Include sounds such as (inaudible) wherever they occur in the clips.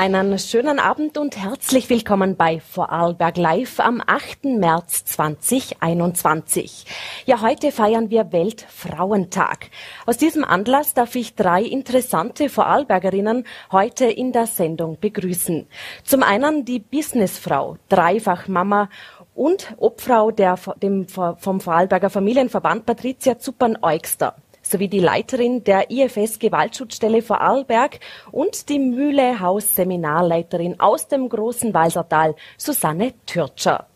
Einen schönen Abend und herzlich willkommen bei Vorarlberg Live am 8. März 2021. Ja, heute feiern wir Weltfrauentag. Aus diesem Anlass darf ich drei interessante Vorarlbergerinnen heute in der Sendung begrüßen. Zum einen die Businessfrau, Dreifachmama und Obfrau der, dem, vom Vorarlberger Familienverband Patricia Zuppern-Eugster sowie die Leiterin der IFS Gewaltschutzstelle Vorarlberg und die Mühlehaus Seminarleiterin aus dem großen Walsertal, Susanne Türtscher.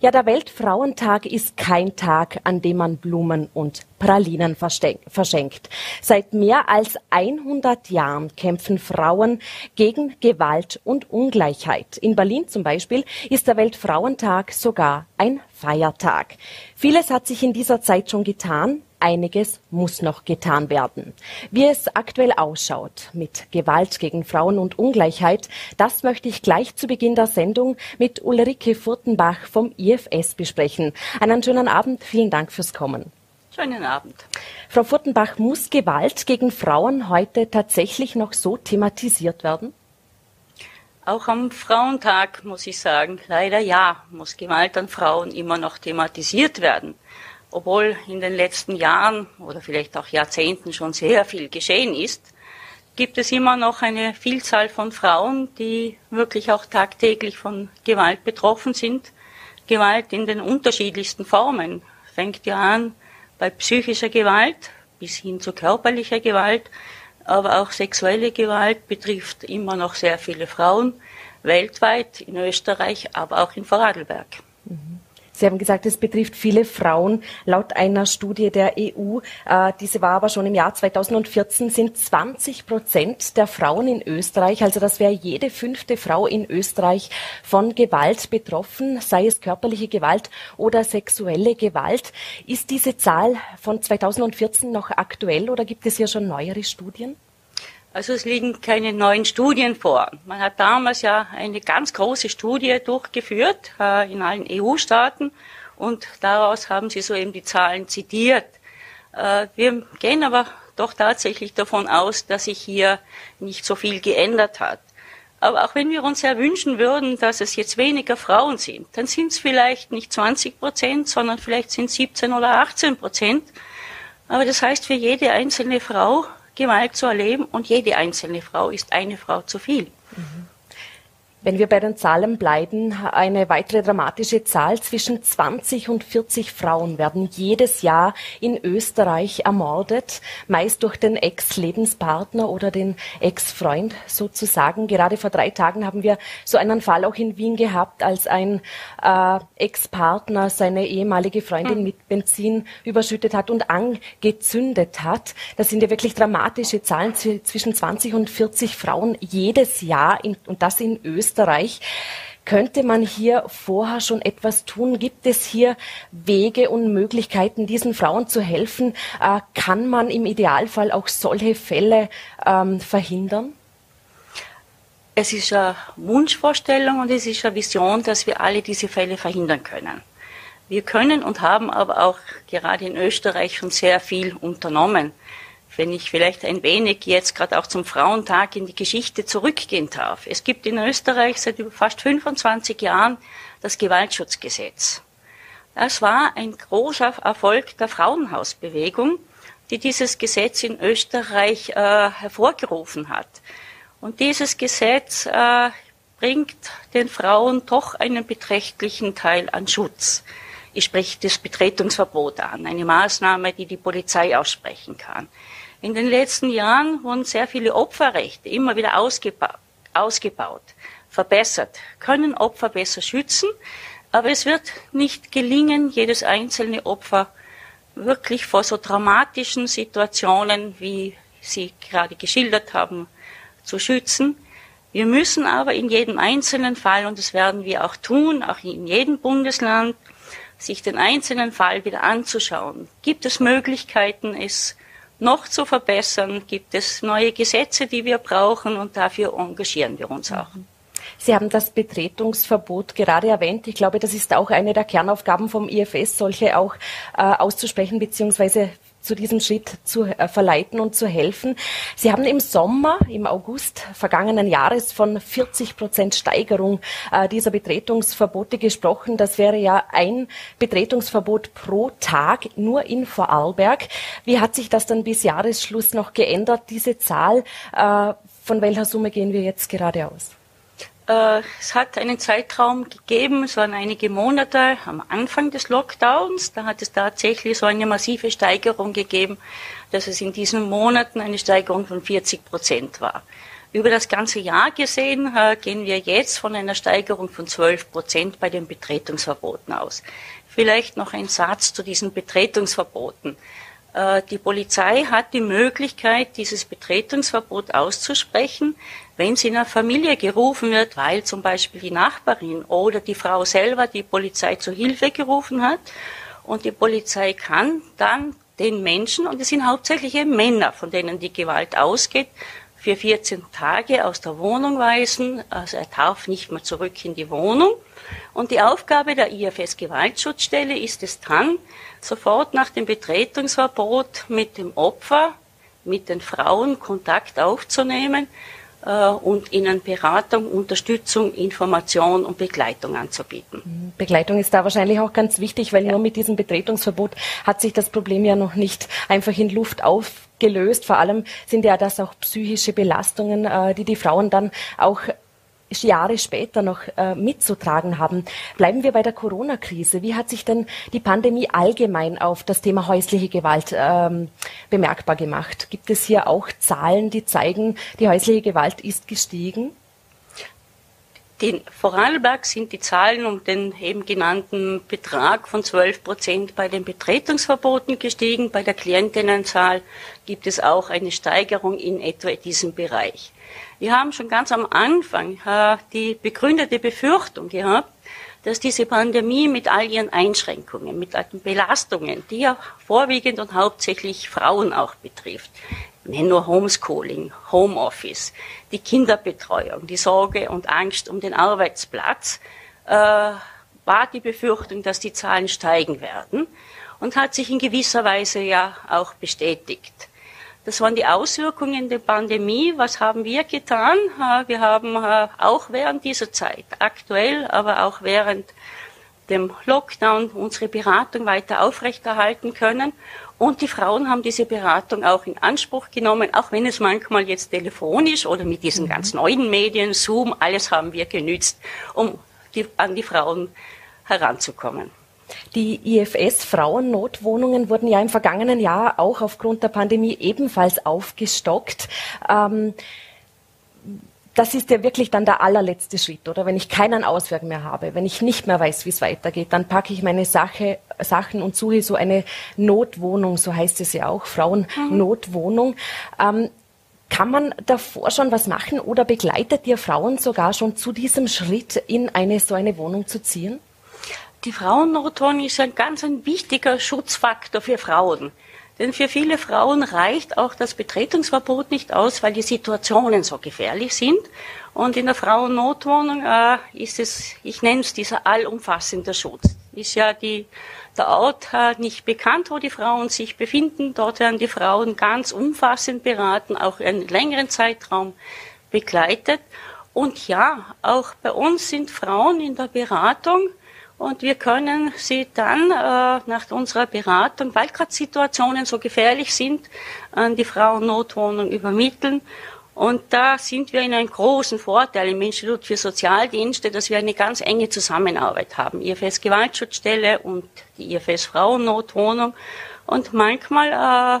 Ja, der Weltfrauentag ist kein Tag, an dem man Blumen und Pralinen verschenkt. Seit mehr als 100 Jahren kämpfen Frauen gegen Gewalt und Ungleichheit. In Berlin zum Beispiel ist der Weltfrauentag sogar ein Feiertag. Vieles hat sich in dieser Zeit schon getan einiges muss noch getan werden. Wie es aktuell ausschaut mit Gewalt gegen Frauen und Ungleichheit, das möchte ich gleich zu Beginn der Sendung mit Ulrike Furtenbach vom IFS besprechen. Einen schönen Abend, vielen Dank fürs Kommen. Schönen Abend. Frau Furtenbach, muss Gewalt gegen Frauen heute tatsächlich noch so thematisiert werden? Auch am Frauentag muss ich sagen, leider ja, muss Gewalt an Frauen immer noch thematisiert werden obwohl in den letzten Jahren oder vielleicht auch Jahrzehnten schon sehr viel geschehen ist, gibt es immer noch eine Vielzahl von Frauen, die wirklich auch tagtäglich von Gewalt betroffen sind. Gewalt in den unterschiedlichsten Formen fängt ja an bei psychischer Gewalt bis hin zu körperlicher Gewalt, aber auch sexuelle Gewalt betrifft immer noch sehr viele Frauen weltweit, in Österreich, aber auch in Vorarlberg. Sie haben gesagt, es betrifft viele Frauen. Laut einer Studie der EU, äh, diese war aber schon im Jahr 2014, sind 20 Prozent der Frauen in Österreich, also das wäre jede fünfte Frau in Österreich, von Gewalt betroffen, sei es körperliche Gewalt oder sexuelle Gewalt. Ist diese Zahl von 2014 noch aktuell oder gibt es hier schon neuere Studien? Also es liegen keine neuen Studien vor. Man hat damals ja eine ganz große Studie durchgeführt äh, in allen EU-Staaten und daraus haben sie so eben die Zahlen zitiert. Äh, wir gehen aber doch tatsächlich davon aus, dass sich hier nicht so viel geändert hat. Aber auch wenn wir uns ja wünschen würden, dass es jetzt weniger Frauen sind, dann sind es vielleicht nicht 20 Prozent, sondern vielleicht sind es 17 oder 18 Prozent. Aber das heißt für jede einzelne Frau, Gewalt zu erleben und jede einzelne Frau ist eine Frau zu viel. Mhm. Wenn wir bei den Zahlen bleiben, eine weitere dramatische Zahl. Zwischen 20 und 40 Frauen werden jedes Jahr in Österreich ermordet, meist durch den Ex-Lebenspartner oder den Ex-Freund sozusagen. Gerade vor drei Tagen haben wir so einen Fall auch in Wien gehabt, als ein äh, Ex-Partner seine ehemalige Freundin hm. mit Benzin überschüttet hat und angezündet hat. Das sind ja wirklich dramatische Zahlen zwischen 20 und 40 Frauen jedes Jahr in, und das in Österreich. Österreich. Könnte man hier vorher schon etwas tun? Gibt es hier Wege und Möglichkeiten, diesen Frauen zu helfen? Äh, kann man im Idealfall auch solche Fälle ähm, verhindern? Es ist eine Wunschvorstellung und es ist eine Vision, dass wir alle diese Fälle verhindern können. Wir können und haben aber auch gerade in Österreich schon sehr viel unternommen wenn ich vielleicht ein wenig jetzt gerade auch zum Frauentag in die Geschichte zurückgehen darf. Es gibt in Österreich seit fast 25 Jahren das Gewaltschutzgesetz. Das war ein großer Erfolg der Frauenhausbewegung, die dieses Gesetz in Österreich äh, hervorgerufen hat. Und dieses Gesetz äh, bringt den Frauen doch einen beträchtlichen Teil an Schutz. Ich spreche das Betretungsverbot an, eine Maßnahme, die die Polizei aussprechen kann. In den letzten Jahren wurden sehr viele Opferrechte immer wieder ausgeba ausgebaut, verbessert, können Opfer besser schützen, aber es wird nicht gelingen, jedes einzelne Opfer wirklich vor so dramatischen Situationen, wie Sie gerade geschildert haben, zu schützen. Wir müssen aber in jedem einzelnen Fall, und das werden wir auch tun, auch in jedem Bundesland, sich den einzelnen Fall wieder anzuschauen. Gibt es Möglichkeiten, es noch zu verbessern? Gibt es neue Gesetze, die wir brauchen? Und dafür engagieren wir uns auch. Sie haben das Betretungsverbot gerade erwähnt. Ich glaube, das ist auch eine der Kernaufgaben vom IFS, solche auch äh, auszusprechen bzw zu diesem Schritt zu äh, verleiten und zu helfen. Sie haben im Sommer, im August vergangenen Jahres von 40 Prozent Steigerung äh, dieser Betretungsverbote gesprochen. Das wäre ja ein Betretungsverbot pro Tag nur in Vorarlberg. Wie hat sich das dann bis Jahresschluss noch geändert, diese Zahl? Äh, von welcher Summe gehen wir jetzt gerade aus? Äh, es hat einen Zeitraum gegeben, es waren einige Monate am Anfang des Lockdowns. Da hat es tatsächlich so eine massive Steigerung gegeben, dass es in diesen Monaten eine Steigerung von 40 Prozent war. Über das ganze Jahr gesehen äh, gehen wir jetzt von einer Steigerung von 12 Prozent bei den Betretungsverboten aus. Vielleicht noch ein Satz zu diesen Betretungsverboten. Äh, die Polizei hat die Möglichkeit, dieses Betretungsverbot auszusprechen, wenn sie in einer Familie gerufen wird, weil zum Beispiel die Nachbarin oder die Frau selber die Polizei zur Hilfe gerufen hat. Und die Polizei kann dann den Menschen, und es sind hauptsächlich Männer, von denen die Gewalt ausgeht, für 14 Tage aus der Wohnung weisen. Also er darf nicht mehr zurück in die Wohnung. Und die Aufgabe der IFS Gewaltschutzstelle ist es dann, sofort nach dem Betretungsverbot mit dem Opfer, mit den Frauen Kontakt aufzunehmen und ihnen Beratung, Unterstützung, Information und Begleitung anzubieten. Begleitung ist da wahrscheinlich auch ganz wichtig, weil ja. nur mit diesem Betretungsverbot hat sich das Problem ja noch nicht einfach in Luft aufgelöst. Vor allem sind ja das auch psychische Belastungen, äh, die die Frauen dann auch Jahre später noch äh, mitzutragen haben. Bleiben wir bei der Corona-Krise. Wie hat sich denn die Pandemie allgemein auf das Thema häusliche Gewalt ähm, bemerkbar gemacht? Gibt es hier auch Zahlen, die zeigen, die häusliche Gewalt ist gestiegen? In Vorarlberg sind die Zahlen um den eben genannten Betrag von 12 Prozent bei den Betretungsverboten gestiegen. Bei der Klientinnenzahl gibt es auch eine Steigerung in etwa diesem Bereich. Wir haben schon ganz am Anfang äh, die begründete Befürchtung gehabt, dass diese Pandemie mit all ihren Einschränkungen, mit all den Belastungen, die ja vorwiegend und hauptsächlich Frauen auch betrifft, nennen nur Homeschooling, Homeoffice, die Kinderbetreuung, die Sorge und Angst um den Arbeitsplatz, äh, war die Befürchtung, dass die Zahlen steigen werden und hat sich in gewisser Weise ja auch bestätigt. Das waren die Auswirkungen der Pandemie. Was haben wir getan? Wir haben auch während dieser Zeit, aktuell, aber auch während dem Lockdown, unsere Beratung weiter aufrechterhalten können. Und die Frauen haben diese Beratung auch in Anspruch genommen, auch wenn es manchmal jetzt telefonisch oder mit diesen mhm. ganz neuen Medien, Zoom, alles haben wir genützt, um die, an die Frauen heranzukommen. Die IFS Frauennotwohnungen wurden ja im vergangenen Jahr auch aufgrund der Pandemie ebenfalls aufgestockt. Ähm, das ist ja wirklich dann der allerletzte Schritt, oder? Wenn ich keinen Ausweg mehr habe, wenn ich nicht mehr weiß, wie es weitergeht, dann packe ich meine Sache, Sachen und suche so eine Notwohnung, so heißt es ja auch, Frauennotwohnung. Ähm, kann man davor schon was machen oder begleitet ihr Frauen sogar schon zu diesem Schritt, in eine so eine Wohnung zu ziehen? Die Frauennotwohnung ist ein ganz ein wichtiger Schutzfaktor für Frauen. Denn für viele Frauen reicht auch das Betretungsverbot nicht aus, weil die Situationen so gefährlich sind. Und in der Frauennotwohnung äh, ist es, ich nenne es dieser allumfassende Schutz. Ist ja die, der Ort äh, nicht bekannt, wo die Frauen sich befinden. Dort werden die Frauen ganz umfassend beraten, auch einen längeren Zeitraum begleitet. Und ja, auch bei uns sind Frauen in der Beratung und wir können sie dann äh, nach unserer Beratung, weil gerade Situationen so gefährlich sind, an die Frauennotwohnung übermitteln. Und da sind wir in einem großen Vorteil im Institut für Sozialdienste, dass wir eine ganz enge Zusammenarbeit haben. IFS Gewaltschutzstelle und die IFS Frauennotwohnung. Und manchmal äh,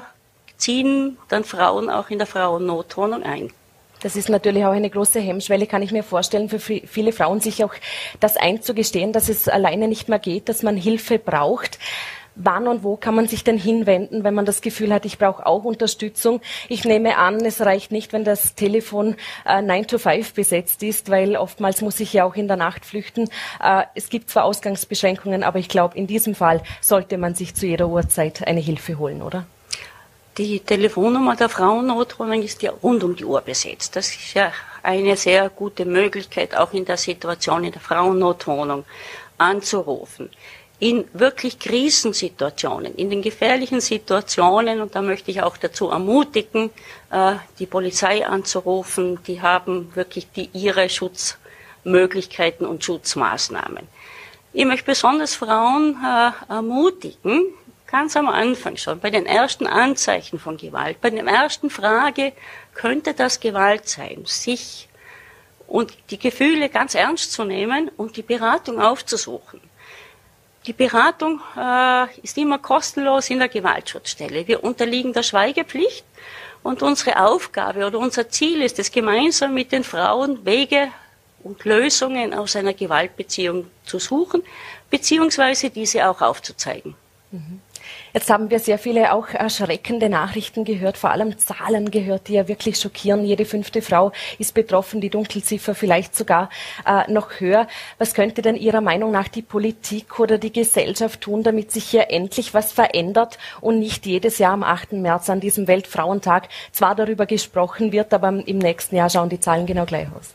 ziehen dann Frauen auch in der Frauennotwohnung ein. Das ist natürlich auch eine große Hemmschwelle, kann ich mir vorstellen, für viele Frauen sich auch das einzugestehen, dass es alleine nicht mehr geht, dass man Hilfe braucht. Wann und wo kann man sich denn hinwenden, wenn man das Gefühl hat, ich brauche auch Unterstützung? Ich nehme an, es reicht nicht, wenn das Telefon äh, 9 to 5 besetzt ist, weil oftmals muss ich ja auch in der Nacht flüchten. Äh, es gibt zwar Ausgangsbeschränkungen, aber ich glaube, in diesem Fall sollte man sich zu jeder Uhrzeit eine Hilfe holen, oder? Die Telefonnummer der Frauennotwohnung ist ja rund um die Uhr besetzt. Das ist ja eine sehr gute Möglichkeit, auch in der Situation in der Frauennotwohnung anzurufen. in wirklich Krisensituationen, in den gefährlichen Situationen, und da möchte ich auch dazu ermutigen, äh, die Polizei anzurufen, die haben wirklich die, ihre Schutzmöglichkeiten und Schutzmaßnahmen. Ich möchte besonders Frauen äh, ermutigen, ganz am Anfang schon, bei den ersten Anzeichen von Gewalt, bei der ersten Frage, könnte das Gewalt sein, sich und die Gefühle ganz ernst zu nehmen und die Beratung aufzusuchen. Die Beratung äh, ist immer kostenlos in der Gewaltschutzstelle. Wir unterliegen der Schweigepflicht und unsere Aufgabe oder unser Ziel ist es, gemeinsam mit den Frauen Wege und Lösungen aus einer Gewaltbeziehung zu suchen, beziehungsweise diese auch aufzuzeigen. Mhm. Jetzt haben wir sehr viele auch erschreckende Nachrichten gehört, vor allem Zahlen gehört, die ja wirklich schockieren. Jede fünfte Frau ist betroffen, die Dunkelziffer vielleicht sogar äh, noch höher. Was könnte denn Ihrer Meinung nach die Politik oder die Gesellschaft tun, damit sich hier endlich was verändert und nicht jedes Jahr am 8. März an diesem Weltfrauentag zwar darüber gesprochen wird, aber im nächsten Jahr schauen die Zahlen genau gleich aus?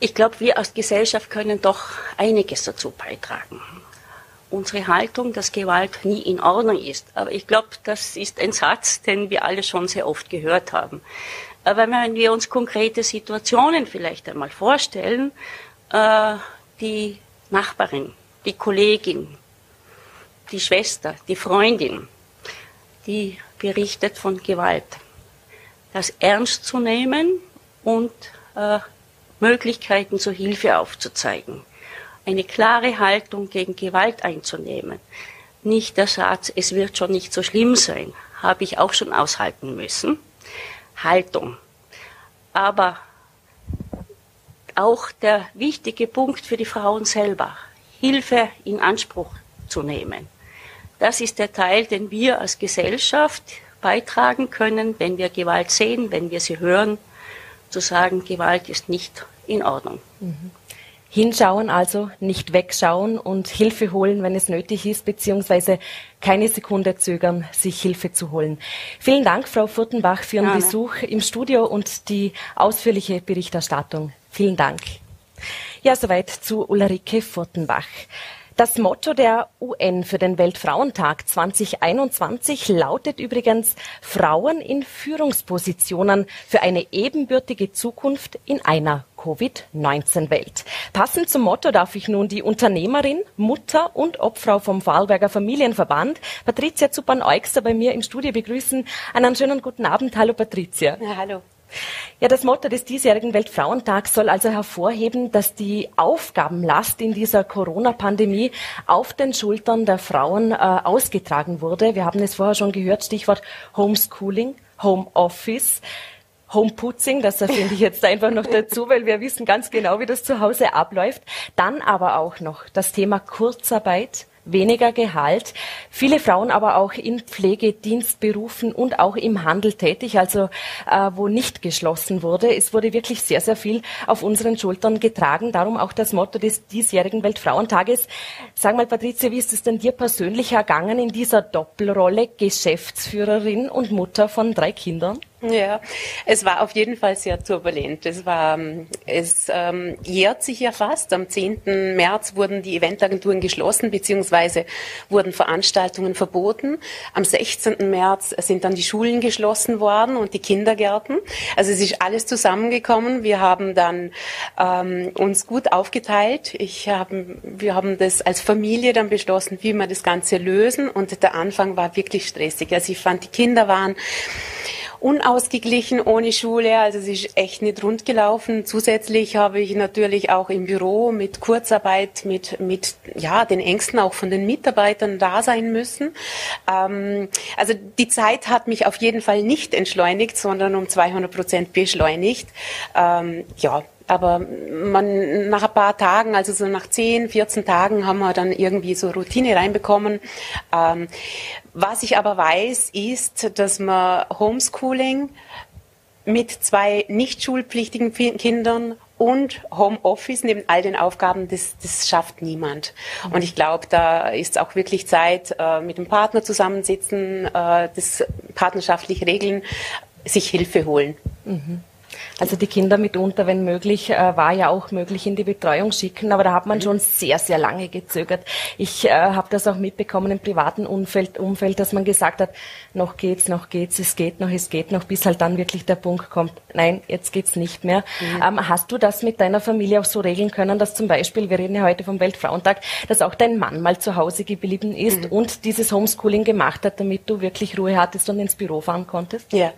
Ich glaube, wir als Gesellschaft können doch einiges dazu beitragen unsere Haltung, dass Gewalt nie in Ordnung ist. Aber ich glaube, das ist ein Satz, den wir alle schon sehr oft gehört haben. Aber wenn wir uns konkrete Situationen vielleicht einmal vorstellen, äh, die Nachbarin, die Kollegin, die Schwester, die Freundin, die berichtet von Gewalt. Das ernst zu nehmen und äh, Möglichkeiten zur Hilfe aufzuzeigen eine klare Haltung gegen Gewalt einzunehmen. Nicht der Satz, es wird schon nicht so schlimm sein, habe ich auch schon aushalten müssen. Haltung. Aber auch der wichtige Punkt für die Frauen selber, Hilfe in Anspruch zu nehmen. Das ist der Teil, den wir als Gesellschaft beitragen können, wenn wir Gewalt sehen, wenn wir sie hören, zu sagen, Gewalt ist nicht in Ordnung. Mhm. Hinschauen, also nicht wegschauen und Hilfe holen, wenn es nötig ist, beziehungsweise keine Sekunde zögern, sich Hilfe zu holen. Vielen Dank, Frau Furtenbach, für Ihren Gerne. Besuch im Studio und die ausführliche Berichterstattung. Vielen Dank. Ja, soweit zu Ulrike Furtenbach. Das Motto der UN für den Weltfrauentag 2021 lautet übrigens Frauen in Führungspositionen für eine ebenbürtige Zukunft in einer Covid-19-Welt. Passend zum Motto darf ich nun die Unternehmerin, Mutter und Obfrau vom Vorarlberger Familienverband, Patricia Zuppern-Eugster, bei mir im Studio begrüßen. Einen schönen guten Abend. Hallo Patricia. Ja, hallo. Ja, das Motto des diesjährigen Weltfrauentags soll also hervorheben, dass die Aufgabenlast in dieser Corona-Pandemie auf den Schultern der Frauen äh, ausgetragen wurde. Wir haben es vorher schon gehört, Stichwort Homeschooling, Homeoffice. Homeputzing, das erfinde ich jetzt einfach noch dazu, weil wir wissen ganz genau, wie das zu Hause abläuft. Dann aber auch noch das Thema Kurzarbeit, weniger Gehalt. Viele Frauen aber auch in Pflegedienstberufen und auch im Handel tätig, also äh, wo nicht geschlossen wurde. Es wurde wirklich sehr, sehr viel auf unseren Schultern getragen. Darum auch das Motto des diesjährigen Weltfrauentages. Sag mal, Patricia, wie ist es denn dir persönlich ergangen in dieser Doppelrolle Geschäftsführerin und Mutter von drei Kindern? Ja, es war auf jeden Fall sehr turbulent. Es war, es ähm, jährt sich ja fast. Am 10. März wurden die Eventagenturen geschlossen, beziehungsweise wurden Veranstaltungen verboten. Am 16. März sind dann die Schulen geschlossen worden und die Kindergärten. Also es ist alles zusammengekommen. Wir haben dann ähm, uns gut aufgeteilt. Ich haben, wir haben das als Familie dann beschlossen, wie wir das Ganze lösen. Und der Anfang war wirklich stressig. Also ich fand, die Kinder waren unausgeglichen ohne Schule. Also es ist echt nicht rund gelaufen. Zusätzlich habe ich natürlich auch im Büro mit Kurzarbeit, mit, mit ja, den Ängsten auch von den Mitarbeitern da sein müssen. Ähm, also die Zeit hat mich auf jeden Fall nicht entschleunigt, sondern um 200 Prozent beschleunigt. Ähm, ja, aber man, nach ein paar Tagen, also so nach 10, 14 Tagen, haben wir dann irgendwie so Routine reinbekommen. Ähm, was ich aber weiß, ist, dass man Homeschooling mit zwei nicht schulpflichtigen Kindern und Homeoffice neben all den Aufgaben, das, das schafft niemand. Und ich glaube, da ist auch wirklich Zeit, äh, mit dem Partner zusammensitzen, äh, das partnerschaftlich regeln, sich Hilfe holen. Mhm. Also die Kinder mitunter, wenn möglich, äh, war ja auch möglich in die Betreuung schicken, aber da hat man mhm. schon sehr, sehr lange gezögert. Ich äh, habe das auch mitbekommen im privaten Umfeld, Umfeld, dass man gesagt hat, noch geht's, noch geht's, es geht noch, es geht noch, bis halt dann wirklich der Punkt kommt, nein, jetzt geht's nicht mehr. Mhm. Ähm, hast du das mit deiner Familie auch so regeln können, dass zum Beispiel, wir reden ja heute vom Weltfrauentag, dass auch dein Mann mal zu Hause geblieben ist mhm. und dieses Homeschooling gemacht hat, damit du wirklich Ruhe hattest und ins Büro fahren konntest? Ja,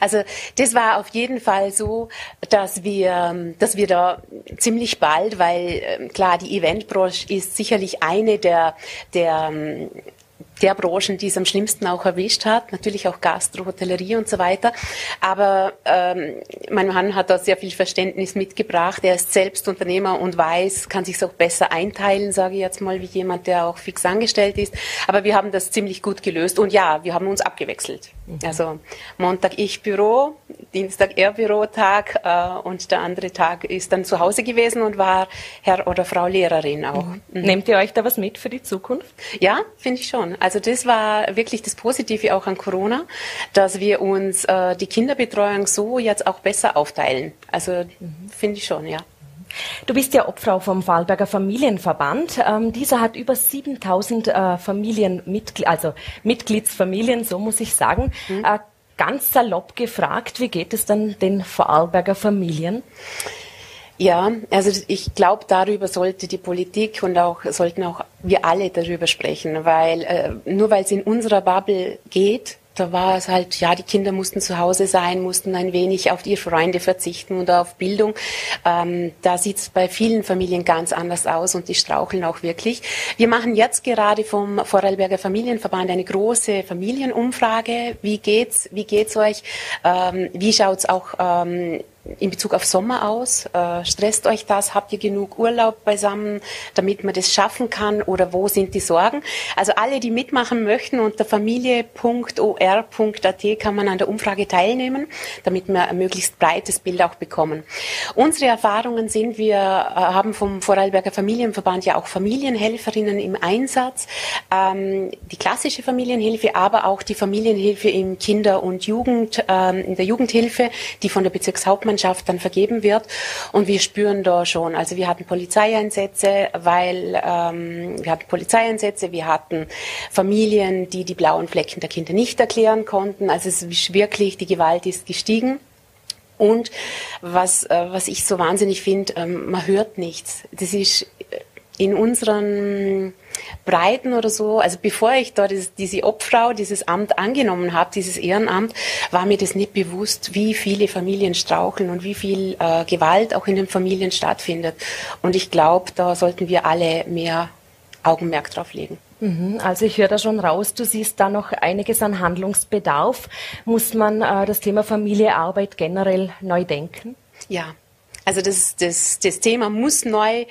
also das war auf jeden Fall so, dass wir, dass wir da ziemlich bald, weil ähm, klar, die Eventbranche ist sicherlich eine der, der ähm, der Branchen, die es am schlimmsten auch erwischt hat, natürlich auch Gastro, Hotellerie und so weiter. Aber ähm, mein Mann hat da sehr viel Verständnis mitgebracht. Er ist selbst Unternehmer und weiß, kann sich auch besser einteilen, sage ich jetzt mal, wie jemand, der auch fix angestellt ist. Aber wir haben das ziemlich gut gelöst. Und ja, wir haben uns abgewechselt. Also Montag ich Büro, Dienstag er Bürotag äh, und der andere Tag ist dann zu Hause gewesen und war Herr oder Frau Lehrerin auch. Mhm. Mhm. Nehmt ihr euch da was mit für die Zukunft? Ja, finde ich schon. Also das war wirklich das Positive auch an Corona, dass wir uns äh, die Kinderbetreuung so jetzt auch besser aufteilen. Also mhm. finde ich schon, ja. Du bist ja Obfrau vom Vorarlberger Familienverband. Ähm, dieser hat über 7000 äh, Familien, also Mitgliedsfamilien, so muss ich sagen. Mhm. Äh, ganz salopp gefragt, wie geht es dann den Vorarlberger Familien? Ja, also ich glaube, darüber sollte die Politik und auch sollten auch wir alle darüber sprechen, weil äh, nur weil es in unserer Bubble geht, da war es halt, ja, die Kinder mussten zu Hause sein, mussten ein wenig auf ihre Freunde verzichten oder auf Bildung. Ähm, da sieht es bei vielen Familien ganz anders aus und die straucheln auch wirklich. Wir machen jetzt gerade vom Vorarlberger Familienverband eine große Familienumfrage. Wie geht's? Wie geht's euch? Ähm, wie schaut's auch ähm, in Bezug auf Sommer aus? Äh, stresst euch das? Habt ihr genug Urlaub beisammen, damit man das schaffen kann? Oder wo sind die Sorgen? Also alle, die mitmachen möchten, unter familie.or.at kann man an der Umfrage teilnehmen, damit wir ein möglichst breites Bild auch bekommen. Unsere Erfahrungen sind, wir äh, haben vom Vorarlberger Familienverband ja auch Familienhelferinnen im Einsatz, ähm, die klassische Familienhilfe, aber auch die Familienhilfe im Kinder- und Jugend, ähm, in der Jugendhilfe, die von der Bezirkshauptmann Hauptmannschaft dann vergeben wird. Und wir spüren da schon, also wir hatten Polizeieinsätze, weil ähm, wir hatten Polizeieinsätze, wir hatten Familien, die die blauen Flecken der Kinder nicht erklären konnten. Also es ist wirklich, die Gewalt ist gestiegen. Und was, äh, was ich so wahnsinnig finde, ähm, man hört nichts. Das ist in unseren Breiten oder so, also bevor ich da das, diese Obfrau, dieses Amt angenommen habe, dieses Ehrenamt, war mir das nicht bewusst, wie viele Familien straucheln und wie viel äh, Gewalt auch in den Familien stattfindet. Und ich glaube, da sollten wir alle mehr Augenmerk drauf legen. Mhm, also ich höre da schon raus, du siehst da noch einiges an Handlungsbedarf. Muss man äh, das Thema Familie, Arbeit generell neu denken? Ja, also das, das, das Thema muss neu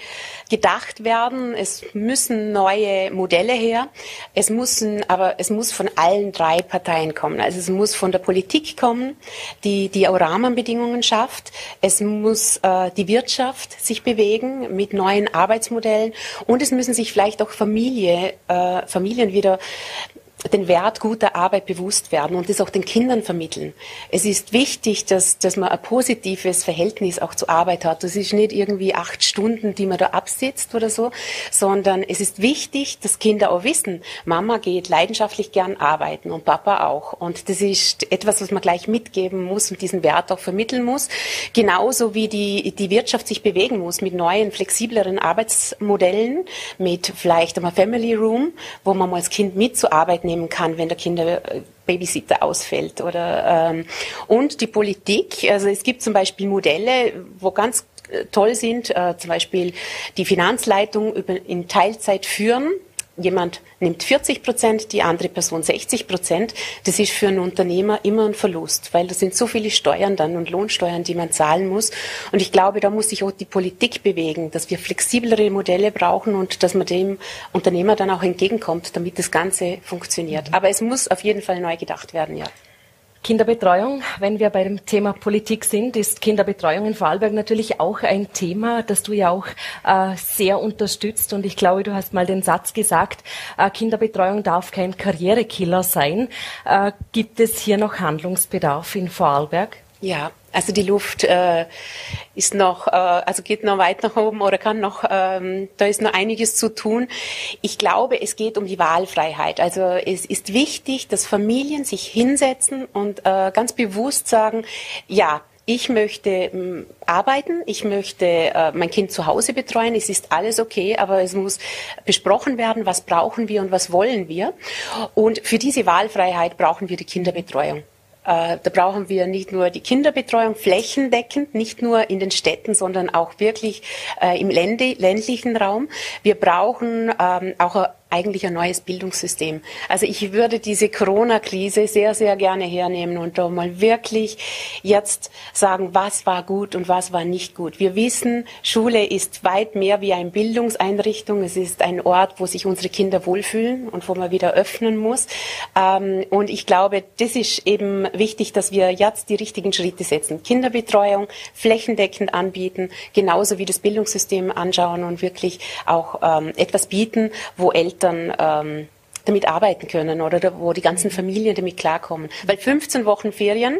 gedacht werden. Es müssen neue Modelle her. Es müssen, aber es muss von allen drei Parteien kommen. Also es muss von der Politik kommen, die die auch Rahmenbedingungen schafft. Es muss äh, die Wirtschaft sich bewegen mit neuen Arbeitsmodellen und es müssen sich vielleicht auch Familie, äh, Familien wieder den Wert guter Arbeit bewusst werden und das auch den Kindern vermitteln. Es ist wichtig, dass, dass man ein positives Verhältnis auch zur Arbeit hat. Das ist nicht irgendwie acht Stunden, die man da absitzt oder so, sondern es ist wichtig, dass Kinder auch wissen, Mama geht leidenschaftlich gern arbeiten und Papa auch. Und das ist etwas, was man gleich mitgeben muss und diesen Wert auch vermitteln muss. Genauso wie die, die Wirtschaft sich bewegen muss mit neuen, flexibleren Arbeitsmodellen, mit vielleicht einem Family Room, wo man mal als Kind mitzuarbeiten nehmen kann, wenn der Kinderbabysitter äh, ausfällt. Oder, ähm, und die Politik, also es gibt zum Beispiel Modelle, wo ganz äh, toll sind, äh, zum Beispiel die Finanzleitung über, in Teilzeit führen jemand nimmt 40 Prozent, die andere Person 60 Prozent, das ist für einen Unternehmer immer ein Verlust, weil das sind so viele Steuern dann und Lohnsteuern, die man zahlen muss. Und ich glaube, da muss sich auch die Politik bewegen, dass wir flexiblere Modelle brauchen und dass man dem Unternehmer dann auch entgegenkommt, damit das Ganze funktioniert. Aber es muss auf jeden Fall neu gedacht werden, ja. Kinderbetreuung, wenn wir bei dem Thema Politik sind, ist Kinderbetreuung in Vorarlberg natürlich auch ein Thema, das du ja auch äh, sehr unterstützt. Und ich glaube, du hast mal den Satz gesagt, äh, Kinderbetreuung darf kein Karrierekiller sein. Äh, gibt es hier noch Handlungsbedarf in Vorarlberg? Ja, also die Luft äh, ist noch, äh, also geht noch weit nach oben oder kann noch, ähm, da ist noch einiges zu tun. Ich glaube, es geht um die Wahlfreiheit. Also es ist wichtig, dass Familien sich hinsetzen und äh, ganz bewusst sagen, ja, ich möchte ähm, arbeiten, ich möchte äh, mein Kind zu Hause betreuen, es ist alles okay, aber es muss besprochen werden, was brauchen wir und was wollen wir. Und für diese Wahlfreiheit brauchen wir die Kinderbetreuung. Äh, da brauchen wir nicht nur die Kinderbetreuung flächendeckend, nicht nur in den Städten, sondern auch wirklich äh, im ländlichen Raum. Wir brauchen ähm, auch eigentlich ein neues Bildungssystem. Also ich würde diese Corona-Krise sehr, sehr gerne hernehmen und da mal wirklich jetzt sagen, was war gut und was war nicht gut. Wir wissen, Schule ist weit mehr wie eine Bildungseinrichtung. Es ist ein Ort, wo sich unsere Kinder wohlfühlen und wo man wieder öffnen muss. Ähm, und ich glaube, das ist eben wichtig, dass wir jetzt die richtigen Schritte setzen. Kinderbetreuung flächendeckend anbieten, genauso wie das Bildungssystem anschauen und wirklich auch ähm, etwas bieten, wo Eltern Eltern ähm, damit arbeiten können oder wo die ganzen Familien damit klarkommen. Weil 15 Wochen Ferien,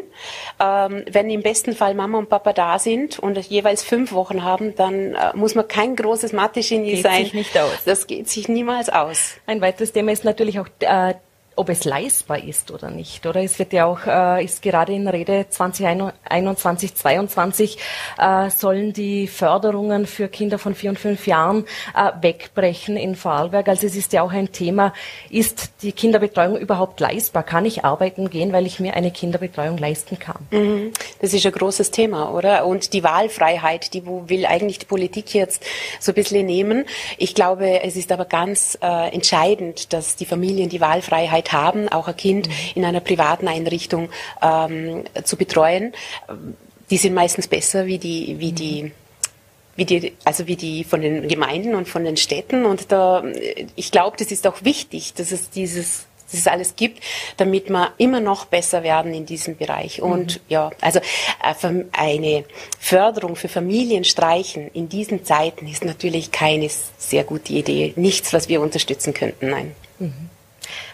ähm, wenn im besten Fall Mama und Papa da sind und jeweils fünf Wochen haben, dann äh, muss man kein großes Mathe-Genie sein. Sich nicht aus. Das geht sich niemals aus. Ein weiteres Thema ist natürlich auch äh, ob es leistbar ist oder nicht. Oder es wird ja auch, äh, ist gerade in Rede 2021, 2022 äh, sollen die Förderungen für Kinder von vier und fünf Jahren äh, wegbrechen in Vorarlberg. Also es ist ja auch ein Thema, ist die Kinderbetreuung überhaupt leistbar? Kann ich arbeiten gehen, weil ich mir eine Kinderbetreuung leisten kann? Mhm. Das ist ein großes Thema, oder? Und die Wahlfreiheit, die wo will eigentlich die Politik jetzt so ein bisschen nehmen. Ich glaube, es ist aber ganz äh, entscheidend, dass die Familien die Wahlfreiheit haben, auch ein Kind in einer privaten Einrichtung ähm, zu betreuen. Die sind meistens besser wie die, wie die wie die, also wie die von den Gemeinden und von den Städten. Und da, ich glaube, das ist auch wichtig, dass es dieses dass es alles gibt, damit wir immer noch besser werden in diesem Bereich. Und mhm. ja, also äh, eine Förderung für Familienstreichen in diesen Zeiten ist natürlich keine sehr gute Idee. Nichts, was wir unterstützen könnten, nein. Mhm.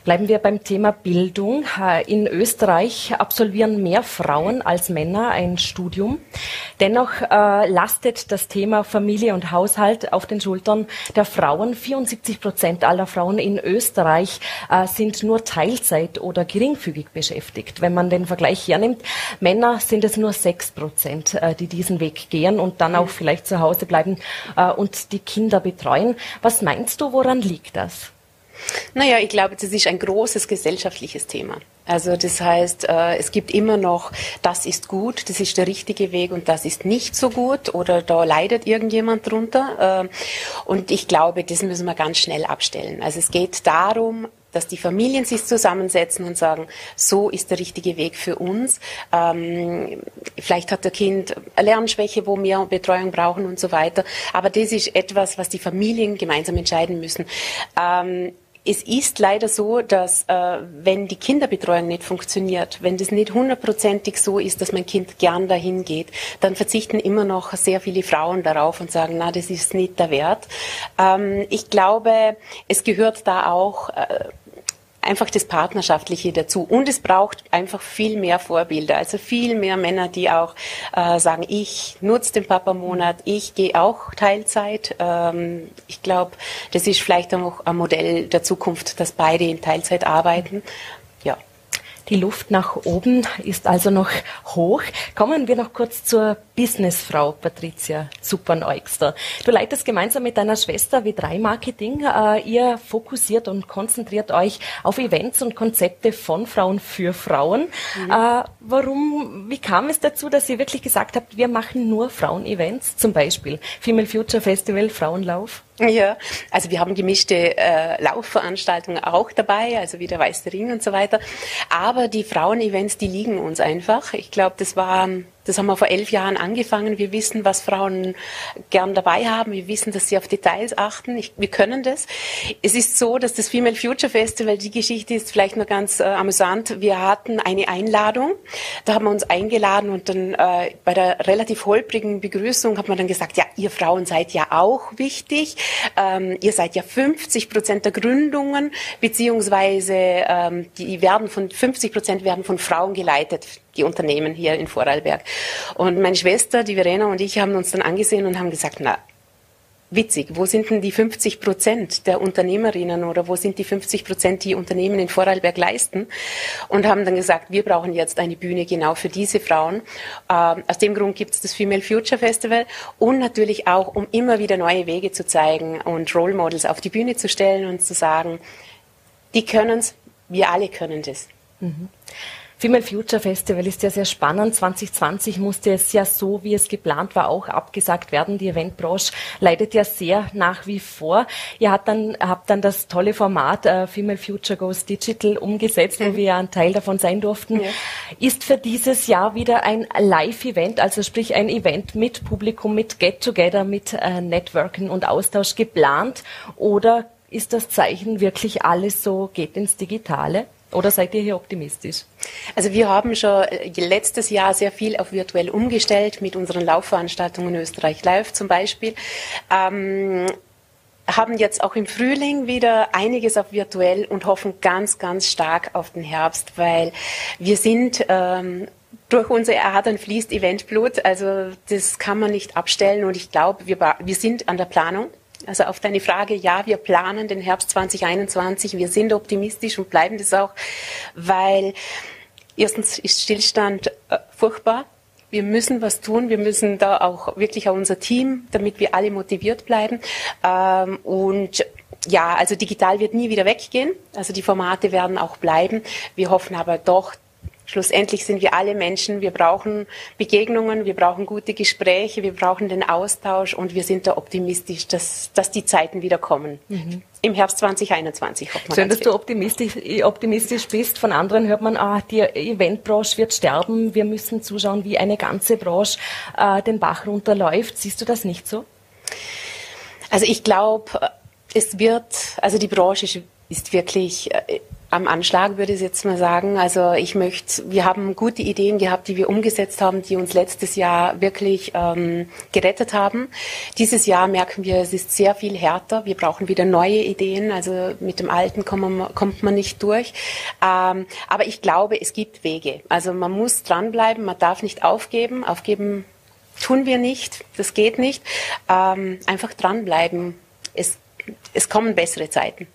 Bleiben wir beim Thema Bildung. In Österreich absolvieren mehr Frauen als Männer ein Studium. Dennoch äh, lastet das Thema Familie und Haushalt auf den Schultern der Frauen. 74 Prozent aller Frauen in Österreich äh, sind nur Teilzeit oder geringfügig beschäftigt. Wenn man den Vergleich hernimmt, Männer sind es nur sechs Prozent, äh, die diesen Weg gehen und dann auch vielleicht zu Hause bleiben und die Kinder betreuen. Was meinst du, woran liegt das? Naja, ich glaube, das ist ein großes gesellschaftliches Thema. Also das heißt, äh, es gibt immer noch, das ist gut, das ist der richtige Weg und das ist nicht so gut oder da leidet irgendjemand drunter. Äh, und ich glaube, das müssen wir ganz schnell abstellen. Also es geht darum, dass die Familien sich zusammensetzen und sagen, so ist der richtige Weg für uns. Ähm, vielleicht hat der Kind eine Lernschwäche, wo wir Betreuung brauchen und so weiter. Aber das ist etwas, was die Familien gemeinsam entscheiden müssen. Ähm, es ist leider so, dass äh, wenn die Kinderbetreuung nicht funktioniert, wenn das nicht hundertprozentig so ist, dass mein Kind gern dahin geht, dann verzichten immer noch sehr viele Frauen darauf und sagen, na, das ist nicht der Wert. Ähm, ich glaube, es gehört da auch äh, einfach das Partnerschaftliche dazu. Und es braucht einfach viel mehr Vorbilder, also viel mehr Männer, die auch äh, sagen, ich nutze den Papa-Monat, ich gehe auch Teilzeit. Ähm, ich glaube, das ist vielleicht auch ein Modell der Zukunft, dass beide in Teilzeit arbeiten. Die Luft nach oben ist also noch hoch. Kommen wir noch kurz zur Businessfrau Patricia Superneuxter. Du leitest gemeinsam mit deiner Schwester W3 Marketing. Äh, ihr fokussiert und konzentriert euch auf Events und Konzepte von Frauen für Frauen. Mhm. Äh, warum, wie kam es dazu, dass ihr wirklich gesagt habt, wir machen nur Frauen-Events? Zum Beispiel Female Future Festival, Frauenlauf? Ja, also wir haben gemischte äh, Laufveranstaltungen auch dabei, also wie der Weiße Ring und so weiter. Aber die Frauen-Events, die liegen uns einfach. Ich glaube, das war das haben wir vor elf Jahren angefangen. Wir wissen, was Frauen gern dabei haben. Wir wissen, dass sie auf Details achten. Ich, wir können das. Es ist so, dass das Female Future Festival, die Geschichte ist vielleicht nur ganz äh, amüsant. Wir hatten eine Einladung. Da haben wir uns eingeladen und dann äh, bei der relativ holprigen Begrüßung hat man dann gesagt, ja, ihr Frauen seid ja auch wichtig. Ähm, ihr seid ja 50 Prozent der Gründungen, beziehungsweise ähm, die werden von 50 Prozent werden von Frauen geleitet die Unternehmen hier in Vorarlberg. Und meine Schwester, die Verena und ich haben uns dann angesehen und haben gesagt, na, witzig, wo sind denn die 50 Prozent der Unternehmerinnen oder wo sind die 50 Prozent, die Unternehmen in Vorarlberg leisten? Und haben dann gesagt, wir brauchen jetzt eine Bühne genau für diese Frauen. Ähm, aus dem Grund gibt es das Female Future Festival und natürlich auch, um immer wieder neue Wege zu zeigen und Role Models auf die Bühne zu stellen und zu sagen, die können es, wir alle können das. Mhm. Female Future Festival ist ja sehr spannend. 2020 musste es ja so, wie es geplant war, auch abgesagt werden. Die Eventbranche leidet ja sehr nach wie vor. Ihr habt dann, habt dann das tolle Format äh, Female Future Goes Digital umgesetzt, mhm. wo wir ja ein Teil davon sein durften. Ja. Ist für dieses Jahr wieder ein Live-Event, also sprich ein Event mit Publikum, mit Get-Together, mit äh, Networken und Austausch geplant? Oder ist das Zeichen wirklich alles so, geht ins Digitale? Oder seid ihr hier optimistisch? Also wir haben schon äh, letztes Jahr sehr viel auf virtuell umgestellt mit unseren Laufveranstaltungen Österreich Live zum Beispiel. Ähm, haben jetzt auch im Frühling wieder einiges auf virtuell und hoffen ganz, ganz stark auf den Herbst, weil wir sind ähm, durch unsere Adern fließt Eventblut, also das kann man nicht abstellen und ich glaube, wir, wir sind an der Planung. Also auf deine Frage, ja, wir planen den Herbst 2021. Wir sind optimistisch und bleiben das auch, weil erstens ist Stillstand äh, furchtbar. Wir müssen was tun. Wir müssen da auch wirklich auch unser Team, damit wir alle motiviert bleiben. Ähm, und ja, also digital wird nie wieder weggehen. Also die Formate werden auch bleiben. Wir hoffen aber doch, Schlussendlich sind wir alle Menschen. Wir brauchen Begegnungen, wir brauchen gute Gespräche, wir brauchen den Austausch und wir sind da optimistisch, dass, dass die Zeiten wieder kommen. Mhm. Im Herbst 2021 hofft man. Schön, dass du optimistisch, optimistisch bist. Von anderen hört man, ah, die Eventbranche wird sterben. Wir müssen zuschauen, wie eine ganze Branche äh, den Bach runterläuft. Siehst du das nicht so? Also ich glaube, es wird, also die Branche ist wirklich äh, am Anschlag, würde ich jetzt mal sagen. Also ich möchte, wir haben gute Ideen gehabt, die wir umgesetzt haben, die uns letztes Jahr wirklich ähm, gerettet haben. Dieses Jahr merken wir, es ist sehr viel härter. Wir brauchen wieder neue Ideen. Also mit dem Alten kommt man, kommt man nicht durch. Ähm, aber ich glaube, es gibt Wege. Also man muss dranbleiben, man darf nicht aufgeben. Aufgeben tun wir nicht, das geht nicht. Ähm, einfach dranbleiben. Es, es kommen bessere Zeiten.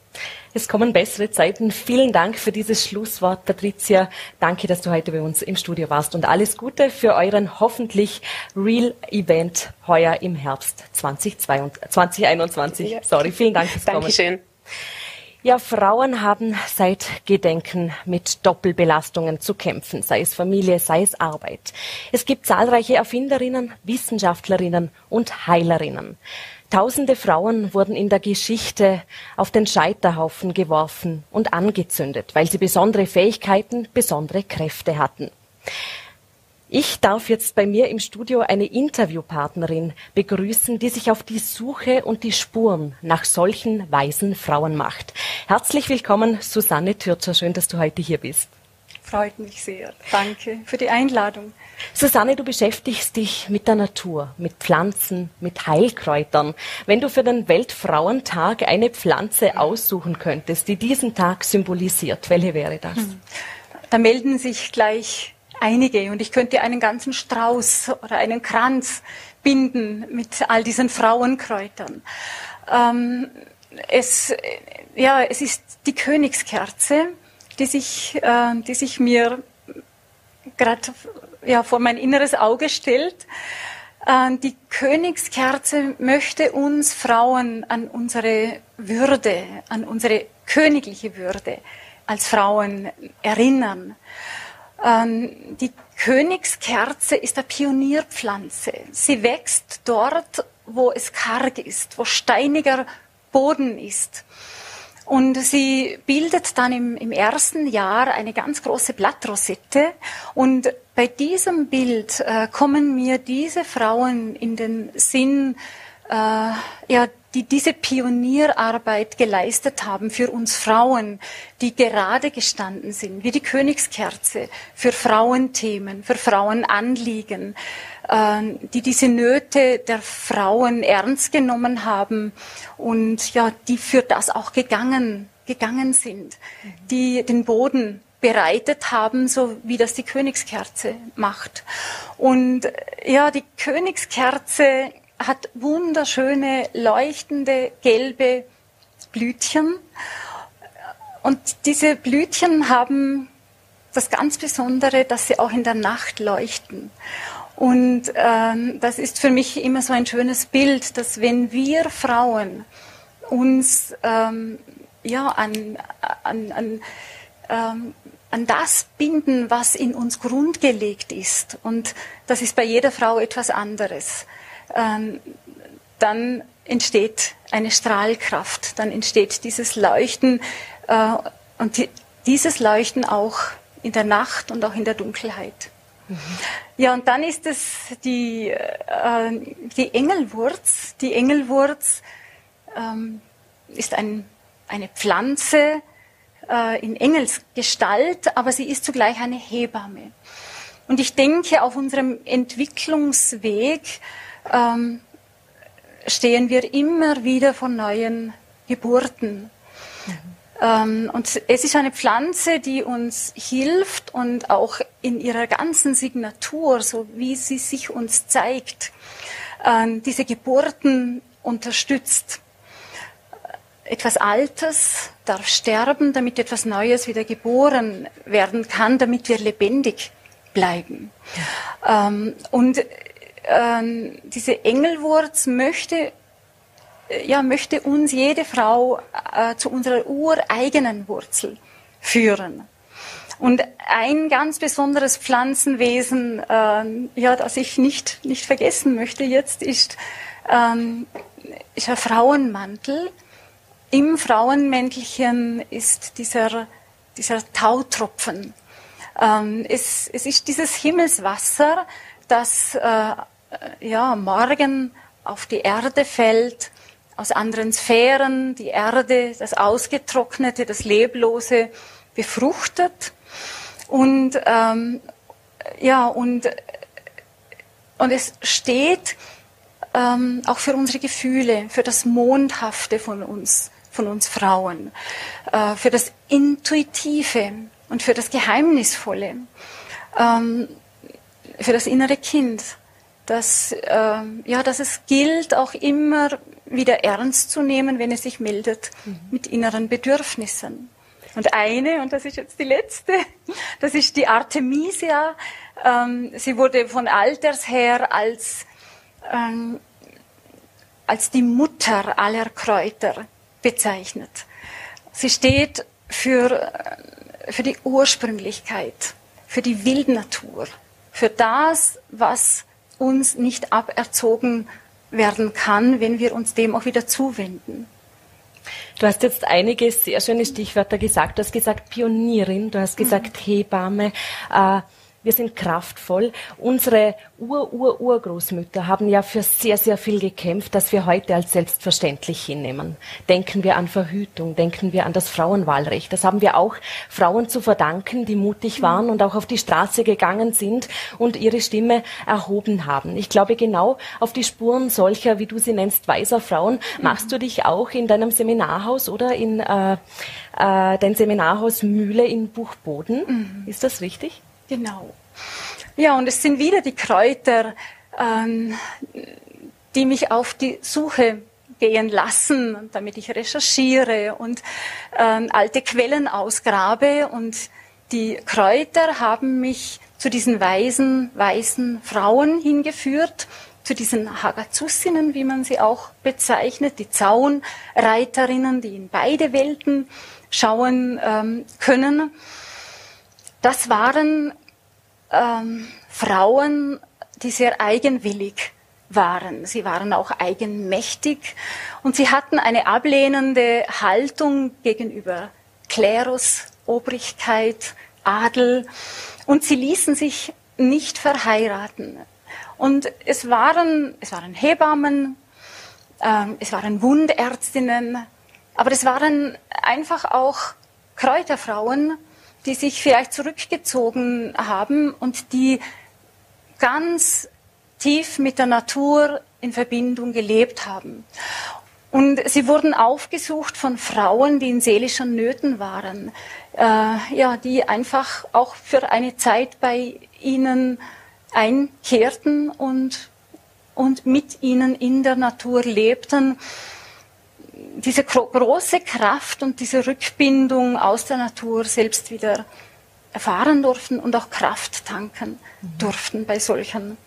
Es kommen bessere Zeiten. Vielen Dank für dieses Schlusswort, Patricia. Danke, dass du heute bei uns im Studio warst und alles Gute für euren hoffentlich Real Event heuer im Herbst 2021. Ja. Sorry, vielen Dank fürs Kommen. Dankeschön. Ja, Frauen haben seit Gedenken mit Doppelbelastungen zu kämpfen, sei es Familie, sei es Arbeit. Es gibt zahlreiche Erfinderinnen, Wissenschaftlerinnen und Heilerinnen. Tausende Frauen wurden in der Geschichte auf den Scheiterhaufen geworfen und angezündet, weil sie besondere Fähigkeiten, besondere Kräfte hatten. Ich darf jetzt bei mir im Studio eine Interviewpartnerin begrüßen, die sich auf die Suche und die Spuren nach solchen weisen Frauen macht. Herzlich willkommen, Susanne Türzer. Schön, dass du heute hier bist. Freut mich sehr. Danke für die Einladung. Susanne, du beschäftigst dich mit der Natur, mit Pflanzen, mit Heilkräutern. Wenn du für den Weltfrauentag eine Pflanze aussuchen könntest, die diesen Tag symbolisiert, welche wäre das? Hm. Da melden sich gleich einige und ich könnte einen ganzen Strauß oder einen Kranz binden mit all diesen Frauenkräutern. Ähm, es, ja, es ist die Königskerze, die sich, äh, die sich mir gerade ja, vor mein inneres Auge stellt. Äh, die Königskerze möchte uns Frauen an unsere Würde, an unsere königliche Würde als Frauen erinnern. Ähm, die Königskerze ist eine Pionierpflanze. Sie wächst dort, wo es karg ist, wo steiniger Boden ist. Und sie bildet dann im, im ersten Jahr eine ganz große Blattrosette. Und bei diesem Bild äh, kommen mir diese Frauen in den Sinn, ja, die diese Pionierarbeit geleistet haben für uns Frauen, die gerade gestanden sind, wie die Königskerze, für Frauenthemen, für Frauenanliegen, äh, die diese Nöte der Frauen ernst genommen haben und ja, die für das auch gegangen, gegangen sind, die den Boden bereitet haben, so wie das die Königskerze macht. Und ja, die Königskerze hat wunderschöne, leuchtende, gelbe Blütchen. Und diese Blütchen haben das ganz Besondere, dass sie auch in der Nacht leuchten. Und ähm, das ist für mich immer so ein schönes Bild, dass wenn wir Frauen uns ähm, ja, an, an, an, ähm, an das binden, was in uns grundgelegt ist, und das ist bei jeder Frau etwas anderes, dann entsteht eine Strahlkraft, dann entsteht dieses Leuchten äh, und die, dieses Leuchten auch in der Nacht und auch in der Dunkelheit. Mhm. Ja, und dann ist es die, äh, die Engelwurz. Die Engelwurz ähm, ist ein, eine Pflanze äh, in Engelsgestalt, aber sie ist zugleich eine Hebamme. Und ich denke, auf unserem Entwicklungsweg ähm, stehen wir immer wieder vor neuen Geburten. Mhm. Ähm, und es ist eine Pflanze, die uns hilft und auch in ihrer ganzen Signatur, so wie sie sich uns zeigt, äh, diese Geburten unterstützt etwas Altes darf sterben, damit etwas Neues wieder geboren werden kann, damit wir lebendig bleiben. Ähm, und äh, diese Engelwurz möchte, äh, ja, möchte uns jede Frau äh, zu unserer ureigenen Wurzel führen. Und ein ganz besonderes Pflanzenwesen, äh, ja, das ich nicht, nicht vergessen möchte jetzt, ist, ähm, ist der Frauenmantel im Frauenmäntelchen ist dieser, dieser Tautropfen. Ähm, es, es ist dieses Himmelswasser, das äh, ja, morgen auf die Erde fällt, aus anderen Sphären, die Erde, das Ausgetrocknete, das Leblose befruchtet. Und, ähm, ja, und, und es steht ähm, auch für unsere Gefühle, für das Mondhafte von uns von uns Frauen, äh, für das Intuitive und für das Geheimnisvolle, ähm, für das innere Kind, dass, äh, ja, dass es gilt, auch immer wieder ernst zu nehmen, wenn es sich meldet mhm. mit inneren Bedürfnissen. Und eine, und das ist jetzt die letzte, (laughs) das ist die Artemisia. Ähm, sie wurde von alters her als, ähm, als die Mutter aller Kräuter bezeichnet. Sie steht für, für die Ursprünglichkeit, für die Wildnatur, für das, was uns nicht aberzogen werden kann, wenn wir uns dem auch wieder zuwenden. Du hast jetzt einige sehr schöne Stichwörter gesagt. Du hast gesagt Pionierin, du hast gesagt mhm. Hebamme. Äh, wir sind kraftvoll. Unsere Ur-Ur-Urgroßmütter haben ja für sehr, sehr viel gekämpft, das wir heute als selbstverständlich hinnehmen. Denken wir an Verhütung, denken wir an das Frauenwahlrecht. Das haben wir auch Frauen zu verdanken, die mutig waren und auch auf die Straße gegangen sind und ihre Stimme erhoben haben. Ich glaube, genau auf die Spuren solcher, wie du sie nennst, weiser Frauen, machst du dich auch in deinem Seminarhaus oder in äh, äh, dein Seminarhaus Mühle in Buchboden. Mhm. Ist das richtig? Genau. Ja, und es sind wieder die Kräuter, ähm, die mich auf die Suche gehen lassen, damit ich recherchiere und ähm, alte Quellen ausgrabe. Und die Kräuter haben mich zu diesen weisen, weißen Frauen hingeführt, zu diesen Hagazussinnen, wie man sie auch bezeichnet, die Zaunreiterinnen, die in beide Welten schauen ähm, können. Das waren ähm, Frauen, die sehr eigenwillig waren. Sie waren auch eigenmächtig und sie hatten eine ablehnende Haltung gegenüber Klerus, Obrigkeit, Adel und sie ließen sich nicht verheiraten. Und es waren, es waren Hebammen, äh, es waren Wundärztinnen, aber es waren einfach auch Kräuterfrauen, die sich vielleicht zurückgezogen haben und die ganz tief mit der Natur in Verbindung gelebt haben. Und sie wurden aufgesucht von Frauen, die in seelischen Nöten waren, äh, ja, die einfach auch für eine Zeit bei ihnen einkehrten und, und mit ihnen in der Natur lebten. Diese große Kraft und diese Rückbindung aus der Natur selbst wieder erfahren durften und auch Kraft tanken durften bei solchen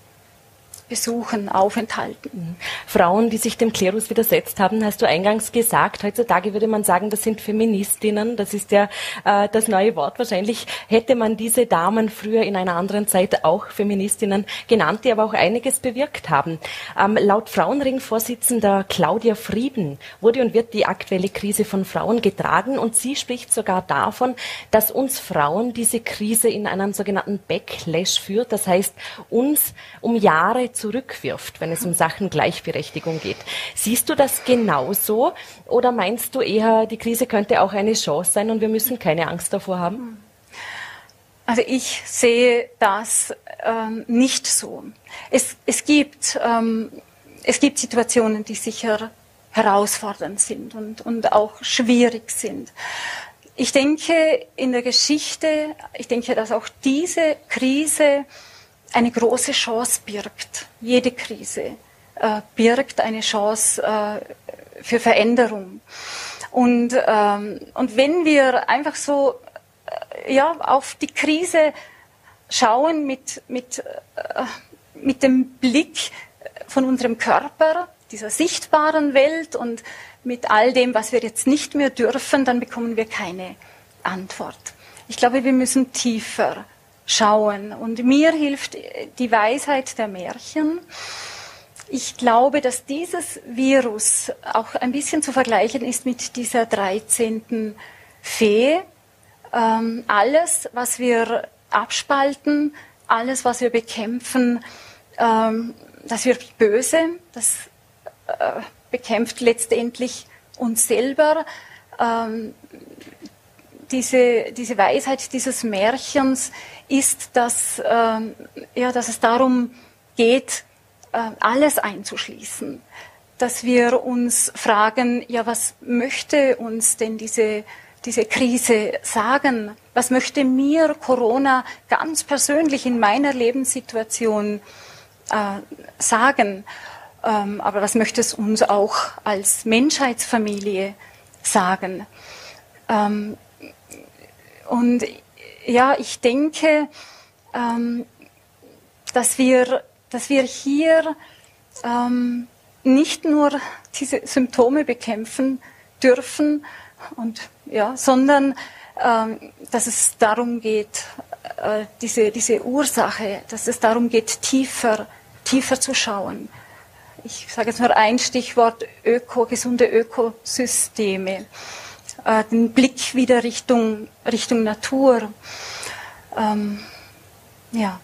Besuchen, Aufenthalten. Frauen, die sich dem Klerus widersetzt haben, hast du eingangs gesagt. Heutzutage würde man sagen, das sind Feministinnen. Das ist ja äh, das neue Wort. Wahrscheinlich hätte man diese Damen früher in einer anderen Zeit auch Feministinnen genannt, die aber auch einiges bewirkt haben. Ähm, laut Frauenring-Vorsitzender Claudia Frieden wurde und wird die aktuelle Krise von Frauen getragen und sie spricht sogar davon, dass uns Frauen diese Krise in einen sogenannten Backlash führt. Das heißt, uns um Jahre zurückwirft, wenn es um Sachen Gleichberechtigung geht. Siehst du das genauso oder meinst du eher, die Krise könnte auch eine Chance sein und wir müssen keine Angst davor haben? Also ich sehe das ähm, nicht so. Es, es, gibt, ähm, es gibt Situationen, die sicher herausfordernd sind und, und auch schwierig sind. Ich denke, in der Geschichte, ich denke, dass auch diese Krise eine große Chance birgt. Jede Krise äh, birgt eine Chance äh, für Veränderung. Und, ähm, und wenn wir einfach so äh, ja, auf die Krise schauen mit, mit, äh, mit dem Blick von unserem Körper, dieser sichtbaren Welt und mit all dem, was wir jetzt nicht mehr dürfen, dann bekommen wir keine Antwort. Ich glaube, wir müssen tiefer schauen. Und mir hilft die Weisheit der Märchen. Ich glaube, dass dieses Virus auch ein bisschen zu vergleichen ist mit dieser 13. Fee. Ähm, alles, was wir abspalten, alles, was wir bekämpfen, ähm, das wird böse, das äh, bekämpft letztendlich uns selber. Ähm, diese, diese Weisheit dieses Märchens ist, dass, äh, ja, dass es darum geht, äh, alles einzuschließen. Dass wir uns fragen, ja, was möchte uns denn diese, diese Krise sagen? Was möchte mir Corona ganz persönlich in meiner Lebenssituation äh, sagen? Ähm, aber was möchte es uns auch als Menschheitsfamilie sagen? Ähm, und ja, ich denke, ähm, dass, wir, dass wir hier ähm, nicht nur diese Symptome bekämpfen dürfen, und, ja, sondern ähm, dass es darum geht, äh, diese, diese Ursache, dass es darum geht, tiefer, tiefer zu schauen. Ich sage jetzt nur ein Stichwort, Öko, gesunde Ökosysteme äh, den Blick wieder Richtung, Richtung Natur. Ähm, ja.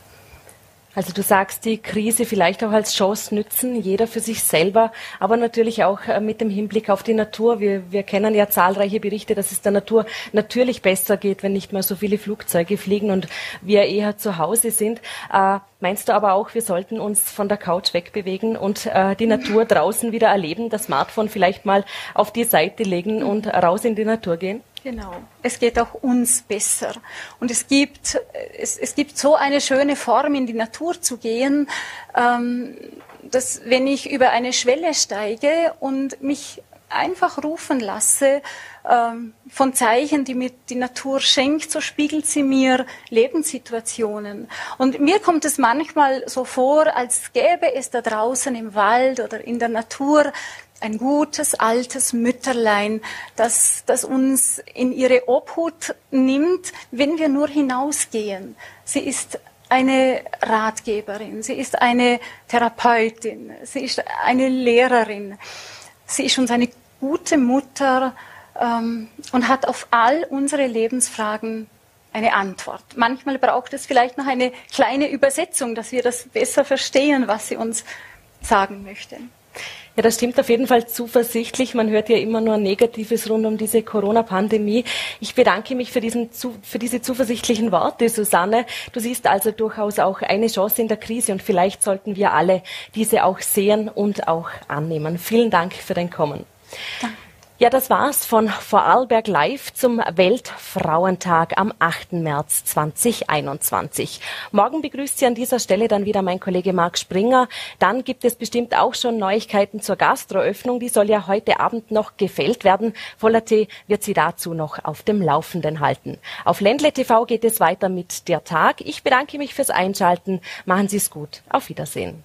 Also du sagst, die Krise vielleicht auch als Chance nützen, jeder für sich selber, aber natürlich auch äh, mit dem Hinblick auf die Natur. Wir, wir kennen ja zahlreiche Berichte, dass es der Natur natürlich besser geht, wenn nicht mehr so viele Flugzeuge fliegen und wir eher zu Hause sind. Äh, meinst du aber auch, wir sollten uns von der Couch wegbewegen und äh, die Natur draußen wieder erleben, das Smartphone vielleicht mal auf die Seite legen und raus in die Natur gehen? Genau. Es geht auch uns besser. Und es gibt, es, es gibt so eine schöne Form, in die Natur zu gehen, ähm, dass wenn ich über eine Schwelle steige und mich einfach rufen lasse ähm, von Zeichen, die mir die Natur schenkt, so spiegelt sie mir Lebenssituationen. Und mir kommt es manchmal so vor, als gäbe es da draußen im Wald oder in der Natur ein gutes, altes Mütterlein, das, das uns in ihre Obhut nimmt, wenn wir nur hinausgehen. Sie ist eine Ratgeberin, sie ist eine Therapeutin, sie ist eine Lehrerin, sie ist uns eine gute Mutter ähm, und hat auf all unsere Lebensfragen eine Antwort. Manchmal braucht es vielleicht noch eine kleine Übersetzung, dass wir das besser verstehen, was sie uns sagen möchte. Ja, das stimmt auf jeden Fall zuversichtlich. Man hört ja immer nur Negatives rund um diese Corona-Pandemie. Ich bedanke mich für, diesen, für diese zuversichtlichen Worte, Susanne. Du siehst also durchaus auch eine Chance in der Krise und vielleicht sollten wir alle diese auch sehen und auch annehmen. Vielen Dank für dein Kommen. Danke. Ja, das war's von Vorarlberg Live zum Weltfrauentag am 8. März 2021. Morgen begrüßt Sie an dieser Stelle dann wieder mein Kollege Marc Springer. Dann gibt es bestimmt auch schon Neuigkeiten zur Gastroöffnung. Die soll ja heute Abend noch gefällt werden. Voller Tee wird Sie dazu noch auf dem Laufenden halten. Auf Ländle TV geht es weiter mit der Tag. Ich bedanke mich fürs Einschalten. Machen Sie es gut. Auf Wiedersehen.